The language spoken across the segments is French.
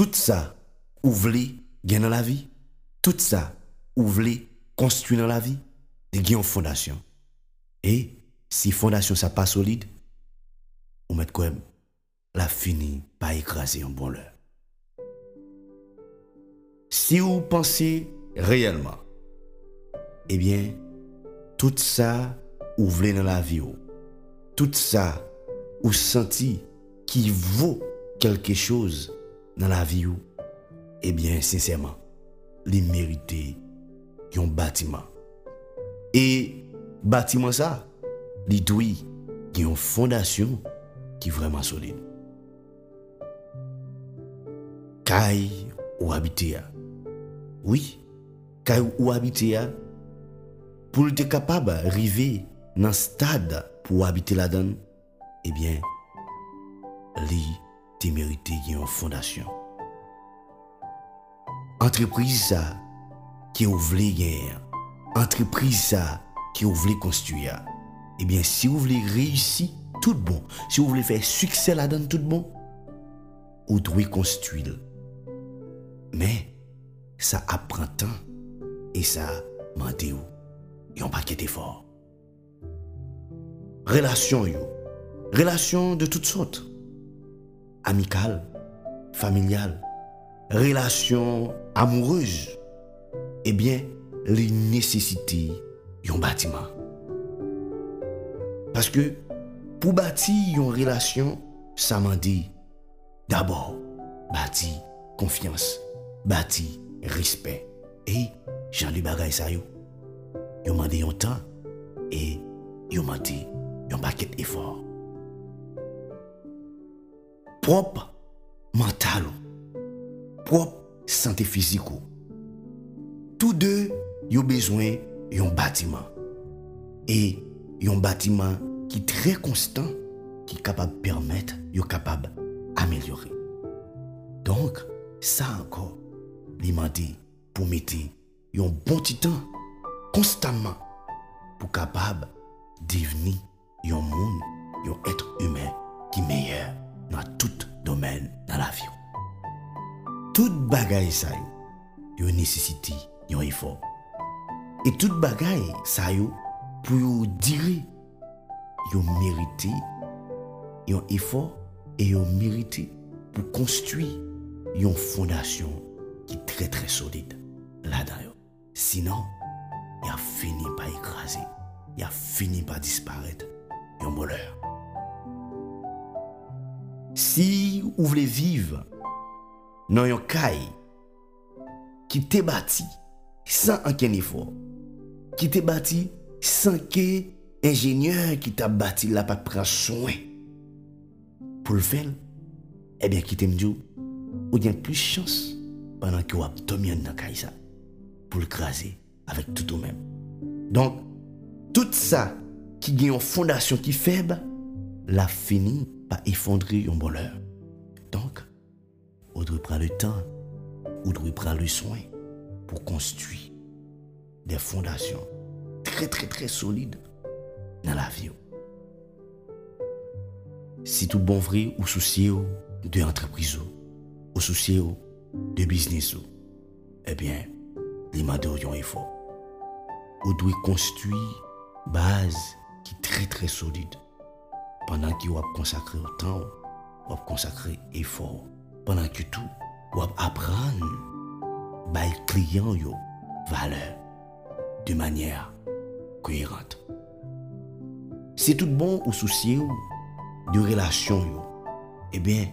tout ça, ou voulez gagner dans la vie, tout ça, ou voulez construire dans la vie, de. Et si fondation ça pas solide, ou mettre quand même la fini par écraser un bon leurre. Si vous pensez réellement, eh bien, tout ça, ou voulez dans la vie, tout ça, ou senti qui vaut quelque chose dans la vie, eh bien, sincèrement, les mériter un bâtiment. Et bâtiment ça, il doit une fondation qui est vraiment solide. Caille ou habiter. Oui, caille ou habiter pour être capable d'arriver dans un stade pour habiter là-dedans, eh bien, li te mérité une fondation. Entreprise ça qui ouvre gagner, entreprise ça qui ouvre construire. Eh bien, si vous voulez réussir, tout bon. Si vous voulez faire succès là-dedans, tout bon, vous devez construire. Mais, ça apprend temps et ça demande un paquet d'efforts. Relation, yo. Relation de toutes sortes. Amicale, familiale, relation amoureuse. Eh bien, les nécessités un bâtiment. Parce que pour bâtir une relation, ça m'a dit d'abord bâtir confiance, bâtir respect. Et j'en ai bagay ça yo. Yo m'a dit un temps et yo m'a dit un paquet d'efforts. Propre mental, propre santé physique. Tous deux ont besoin d'un bâtiment. Et un bâtiment qui est très constant, qui est capable de permettre, est capable d'améliorer. Donc, ça encore, dit pour mettre un bon petit temps constamment pour capable devenir un monde, un être humain qui est meilleur dans tout domaine dans la vie. Tout bagaille ça yo, yo nécessité un effort. Et tout bagaille ça yo pour dire yo mérité un effort et yo mérité pour construire une fondation qui est très très solide là-dedans. Sinon, il a fini par écraser, il a fini par disparaître, un voleur. Si vous voulez vivre dans un caille qui t'est bâti sans aucun effort, qui t'est bâti sans que ingénieur qui t'a bâti là pas prendre soin pour le faire, eh bien, qui dit, ou bien plus chance pendant que vous avez tombé dans caille pour le craser avec tout au même. Donc, tout ça qui a une fondation qui est faible, l'a fini par effondrer un bonheur. Donc, on doit prendre le temps, on doit prendre le soin pour construire des fondations très très très solides dans la vie. Si tout bon vrai ou soucier de entreprise ou soucier de business, eh bien, les ont effort. Vous devez construire une base qui est très très Pendant que vous consacré temps, vous consacré effort. Pendant que tout, vous apprendre les clients yo valeur de manière cohérente. C'est tout bon ou soucier de relation eh bien,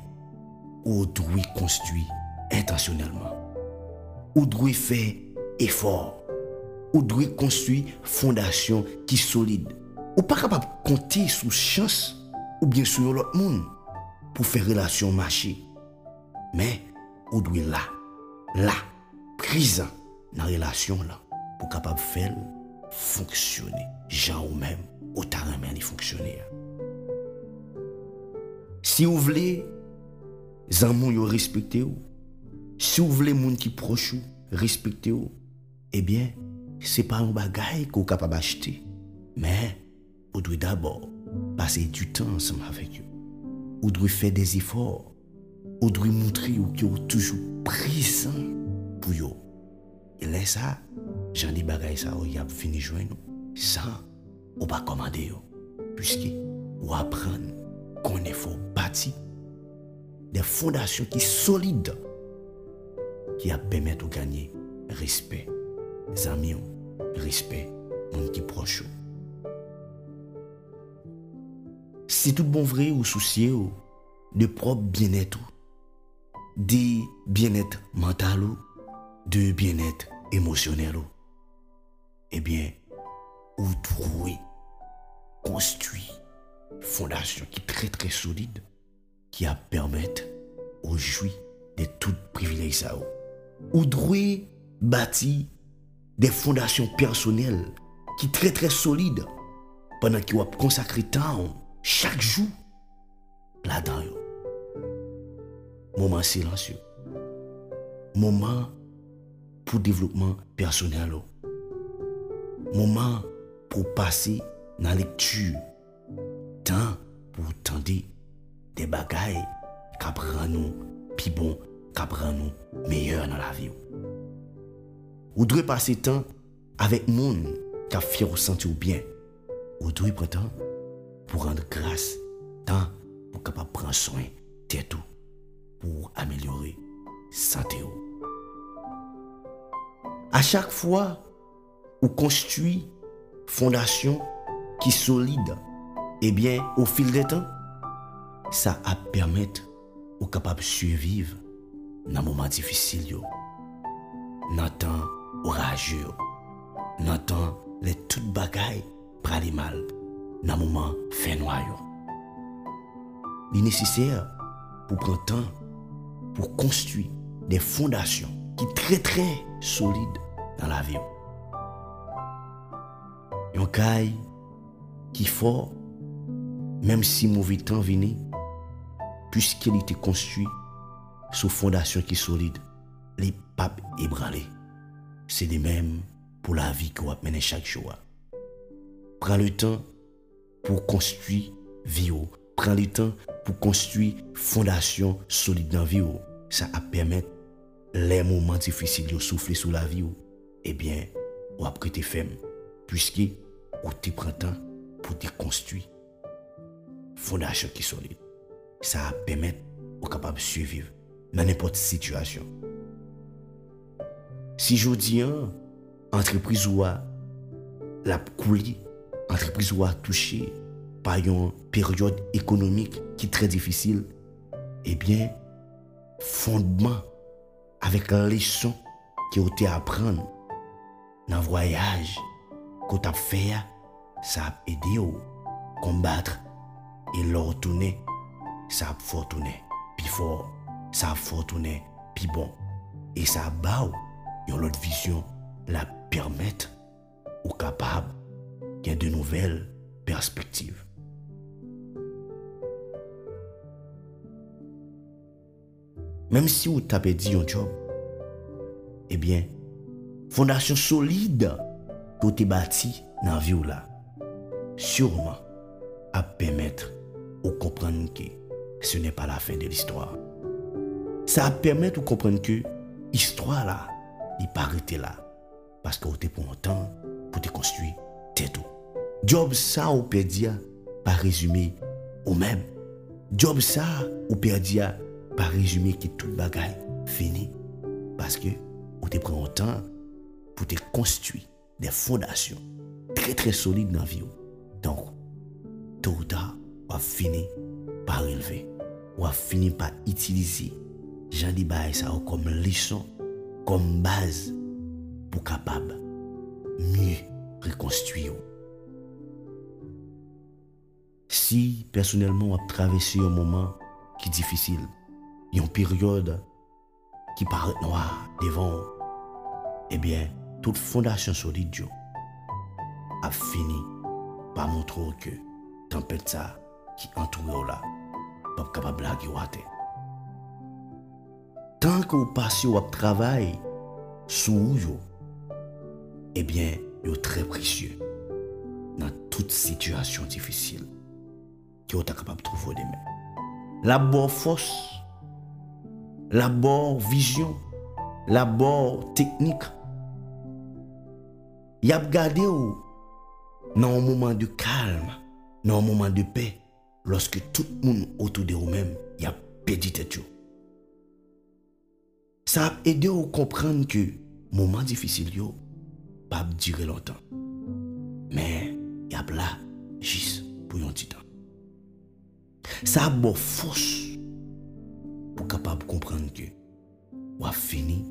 vous devez construire intentionnellement. Vous devez faire effort. Vous devez construire fondation qui solide. Ou pas capable de compter sur chance ou bien sur l'autre monde pour faire relation marcher. Mais vous devez là, là, présent dans la relation là pour capable faire fonctionner. Jean ou même, autant de fonctionner. Si vous voulez, les yo respecter Si vous voulez gens qui proche respecter eh bien, c'est pas un bagage que vous capable d'acheter. Mais, vous devez d'abord passer du temps ensemble avec eux. Vous devez faire des efforts ou doit montrer ou qui est toujours présent pour yo. Et là ça, j'en dis bagay ça, y a fini joindre sans ou pas commander yo. Puisque ou apprendre qu'on est faut bâtir des fondations qui sont solides qui a permettre de gagner respect. Amis, respect, mon qui proche. Se tout bon vre ou souciye ou de prop bienet ou, de bienet mental ou, de bienet emosyonel ou, eh ebyen ou trouwe, konstwi fondasyon ki tre tre solide ki ap permette ou jwi de tout privilej sa ou. Ou droué bati de fondasyon personel ki tre tre solide panan ki wap konsakri tan ou chaque jour là-dedans. Moment silencieux. Moment pour développement personnel. Moment pour passer dans la lecture. Temps pour tendre des bagailles qui nous plus bon, qui nous meilleur dans la vie. Ou devez passer temps avec monde qui a fier au sentir bien. Ou devez prendre temps pou rende grase, tan pou kapap pran soyn tetou pou amelyore sante ou. Eh a chak fwa ou konstui fondasyon ki solide, ebyen ou fil de tan, sa ap permette ou kapap suivive nan mouman difisil yo, nan tan oraje yo, nan tan le tout bagay prali mal. Dans moment fait noir. Il est nécessaire pour prendre temps pour construire des fondations qui sont très très solides dans la vie. Un caille qui fort, même si mauvais temps vient, puisqu'il était construit sous fondation qui solide, les papes ébranlés. C'est de même pour la vie qu'on va mener chaque jour. Prends le pou konstwi vi yo. Pren li tan pou konstwi fondasyon solide nan vi yo. Sa ap permet le mouman difisil yo soufle sou la vi yo. Eh Ebyen, wap kre te fem. Puiske, ou te pren tan pou te konstwi fondasyon ki solide. Sa ap permet ou kapab suiviv nan nepot situasyon. Si jodi an, entreprise ou a, la kouli, entreprise ou touché par une période économique qui est très difficile, eh bien, fondement avec la leçon qui a été apprendre dans le voyage qu'on a fait, ça a aidé à combattre et le retourner, ça a fortuné, puis fort, ça a fortuné, puis bon, et ça a une autre vision la permettre ou capable qu'il y ait de nouvelles perspectives. Même si vous avez dit un job, eh bien, fondation solide que vous bâti dans la vie là, sûrement à permettre de comprendre que ce n'est pas la fin de l'histoire. Ça va permettre de comprendre que l'histoire là, il pas là. Parce que vous avez pour un temps pour construire tèt ou. Job sa ou perdi ya pa rezume ou mèm. Job sa ou perdi ya pa rezume ki tout bagay fini. Paske ou te pren an tan pou te konstui de fondasyon tre tre solide nan vi ou. Donk, to ou ta wap fini pa releve. Wap fini pa itilize. Jan li baye sa ou kom lison, kom baz pou kapab. Mye. rekonstuyo. Si personelman wap travesse yon mouman ki difisil, yon peryode ki paret noa devan, ebyen, tout fondasyon solid yo ap fini pa montrou ke tempèd sa ki antrou yo la pap kapab la ki wate. Tan ke ou pas yo wap travay sou yo, ebyen, yo tre presye nan tout situasyon difisil ki yo ta kapab trouvo demen. Labor fos, labor vizyon, labor teknik, yap gade ou nan ou mouman de kalm, nan ou mouman de pe, loske tout moun otou de ou men, yap peditet yo. Sa ap ede ou komprende ke mouman difisil yo, pas durer longtemps. Mais y a là juste pour un petit temps. Ça a beau force pour capable comprendre que on a fini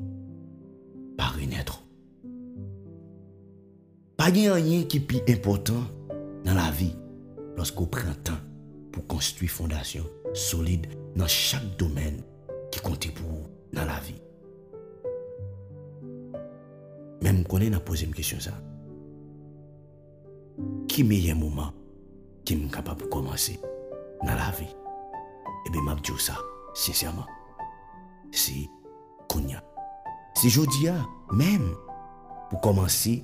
par renaître. Pas de rien qui est plus important dans la vie lorsqu'on prend temps pour construire fondation solide dans chaque domaine qui compte pour vous dans la vie. Mèm konen ap pose m kisyon sa. Ki meye mouman ki m kapap komanse nan la vi? Ebe m ap diyo sa, sinsyaman. Si konya. Si jodi ya, mèm pou komanse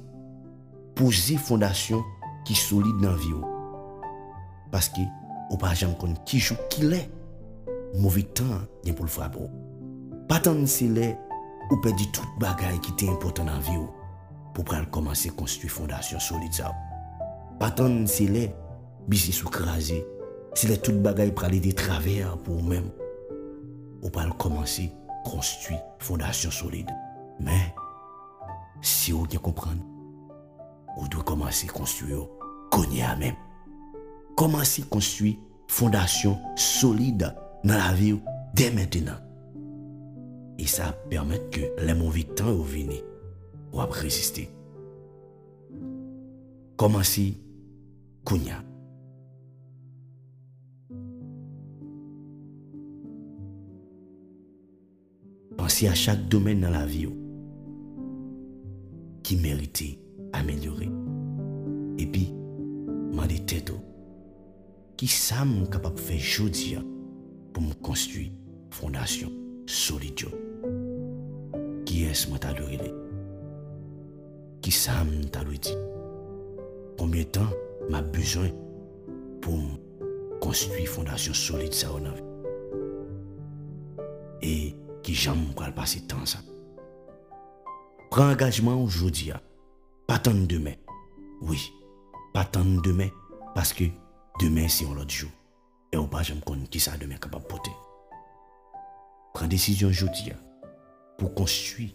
pose fondasyon ki solide nan vi yo. Paske ou pa jam kon ki jou ki le mouvi tan gen pou l frap ou. Patan se le ou pedi tout bagay ki te impotant nan vi ou pou pral komanse konstwi fondasyon solide sa ou. Patan se le, bisi sou krasi, se le tout bagay pral edi traver pou ou men, ou pral komanse konstwi fondasyon solide. Men, si ou gen kompran, ou dwe komanse konstwi yo, konye a men. Komanse konstwi fondasyon solide nan la vi ou, de mentenan. E sa permèt ke lè moun vitan ou vini, ou ap reziste. Komansi, kounya. Pansi a chak domen nan la vi ou, ki merite amelyore. Epi, man de tèt ou, ki sa moun kapap fè jodi ya pou moun konstui fondasyon. Solide. Qui est-ce que tu Qui ça tu dit Combien de temps m'a besoin pour construire une fondation solide ça Et qui j'aime pour passer temps ça? Prends engagement aujourd'hui. Hein. Pas tant demain. Oui, pas tant demain parce que demain c'est un autre jour. Et on pas jamais qui ça demain capable de porter. Prends décision aujourd'hui hein, pour construire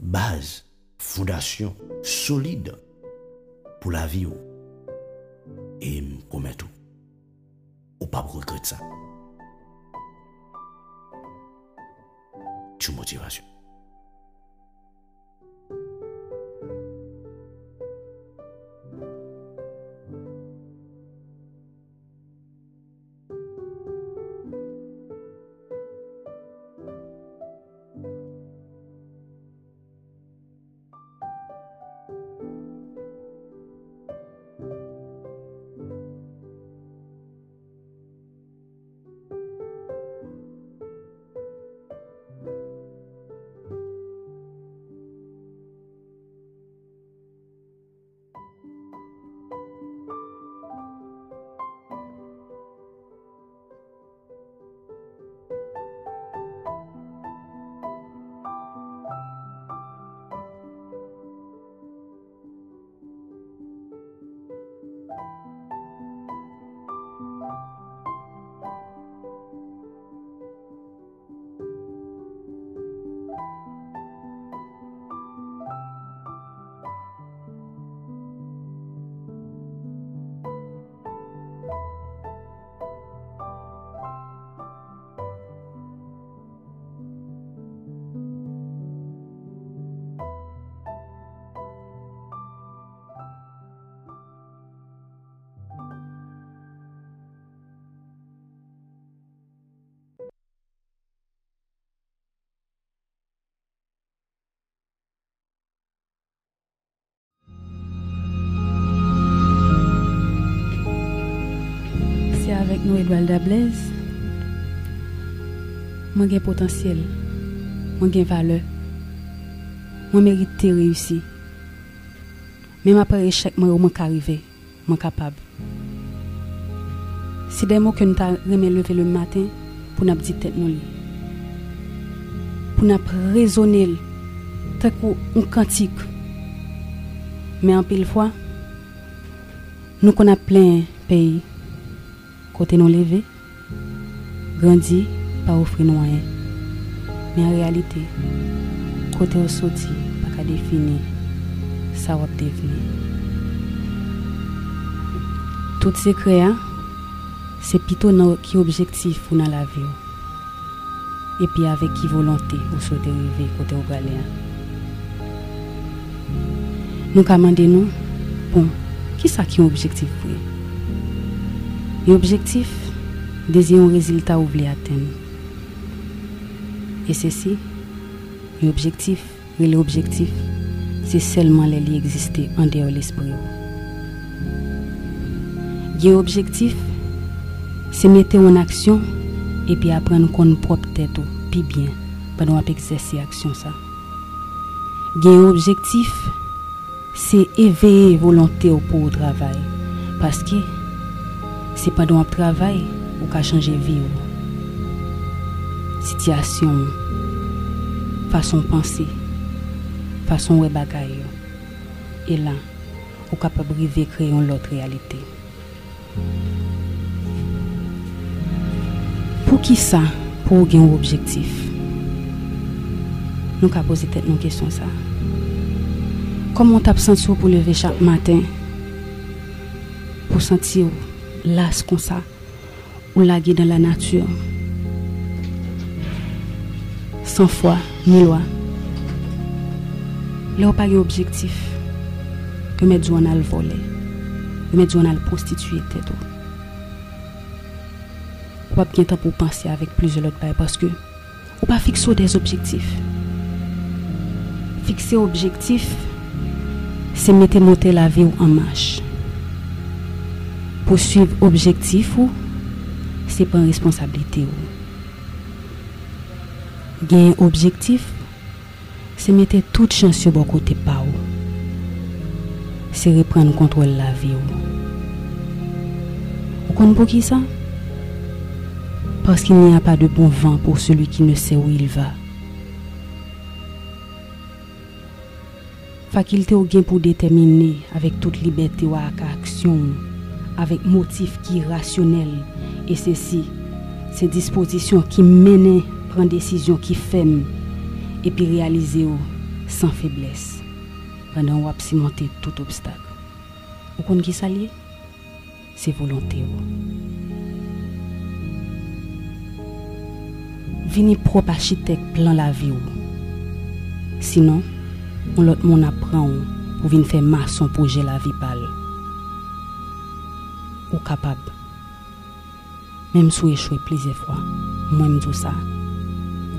base, fondation solide pour la vie. Et me promets tout. Ou pas regretter ça. Tu motivation. Nous, Edouard Blaise, moi j'ai potentiel, moi j'ai valeur, moi mérite de réussir. Même après échec, moi je suis arrivé, je suis capable. C'est des mots que nous avons levé le matin pour nous dire tête nous. pour nous raisonner tant un cantique. Mais en pile fois, nous a plein pays, côté nous levé, grandi, pas offrir nous rien. Mais en réalité, côté au sorti, pas qu'à définir, ça va devenir. Tout ces créa, c'est plutôt qui objectif pour dans la vie. Et puis avec qui volonté ou souhaitez arriver côté au galéen. Nous commandons nous, bon, qui ça qui objectif pour Yon objektif, dese yon rezultat ou vle aten. E se si, yon objektif, yon le objektif, se selman le li egziste an deyo l'esprit ou. Yon objektif, se mette ou an aksyon, e pi apren kon prop tèt ou, pi bien, pa nou ap egzese aksyon sa. Gen yon objektif, se eveye volante ou pou ou travay, paske, Se padan ap travay, ou ka chanje vi ou. Sityasyon, fason panse, fason we bagay yo. E lan, ou ka pa brive kreyon lot realite. Pou ki sa, pou ou gen ou objektif? Nou ka pose tet nou kesyon sa. Koman tap senti ou pou leve chak maten? Pou senti ou? las kon sa, ou lage dan la natyur. San fwa, ni lwa. Le ou pa gen objektif, ke me djou an al vole, ke me djou an al prostituye teto. Ou pa gen tan pou panse avik plize lot bay, paske ou pa fikso des objektif. Fikse objektif, se mette mote la vi ou an mache. Pousuiv objektif ou, se pen responsabilite ou. Gen objektif, se mette tout chans yo bon kote pa ou. Se repren kontrol la vi ou. Ou kon pou ki sa? Parce ki n'y a pa de bon vent pou celui ki ne se ou il va. Fakilte ou gen pou detemine avek tout liberté ou ak aksyon ou. avec motif qui est rationnel. Et ceci, c'est disposition qui mène, prend décision qui ferme et puis réaliser sans faiblesse. Pendant qu'on cimenter tout obstacle. Vous connaissez qui ça C'est volonté. Vini propre architecte plan la vie. Sinon, on l'autre monde apprend pour venir faire maçon projet la vie pas Capable. Même si échoué plusieurs fois, moi je dis ça.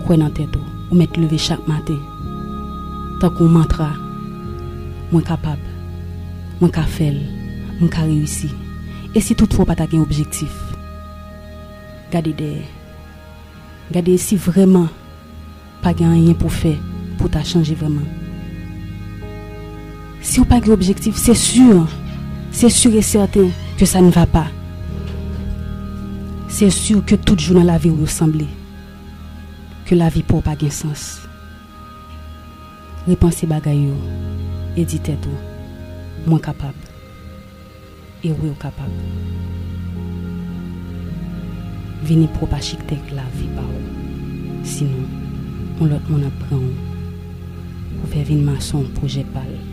Quoi dans tête ou mettre lever chaque matin. Tant qu'on mantra, moi capable. Moi capable moi capable réussir. Et si toutefois pas un objectif, gardez derrière. Gardez si vraiment pas rien pour faire pour t'a changer vraiment. Si vous pas d'objectif, c'est sûr, c'est sûr et certain que ça ne va pas. C'est sûr que tout jour dans la vie vous ressemble. Que la vie n'a pas de sens. Repensez bagaille et dites tout. Moi capable. Et oui capable. Venez pour pas la vie par Sinon, on l'autre on apprend pour faire une maçon projet pâle.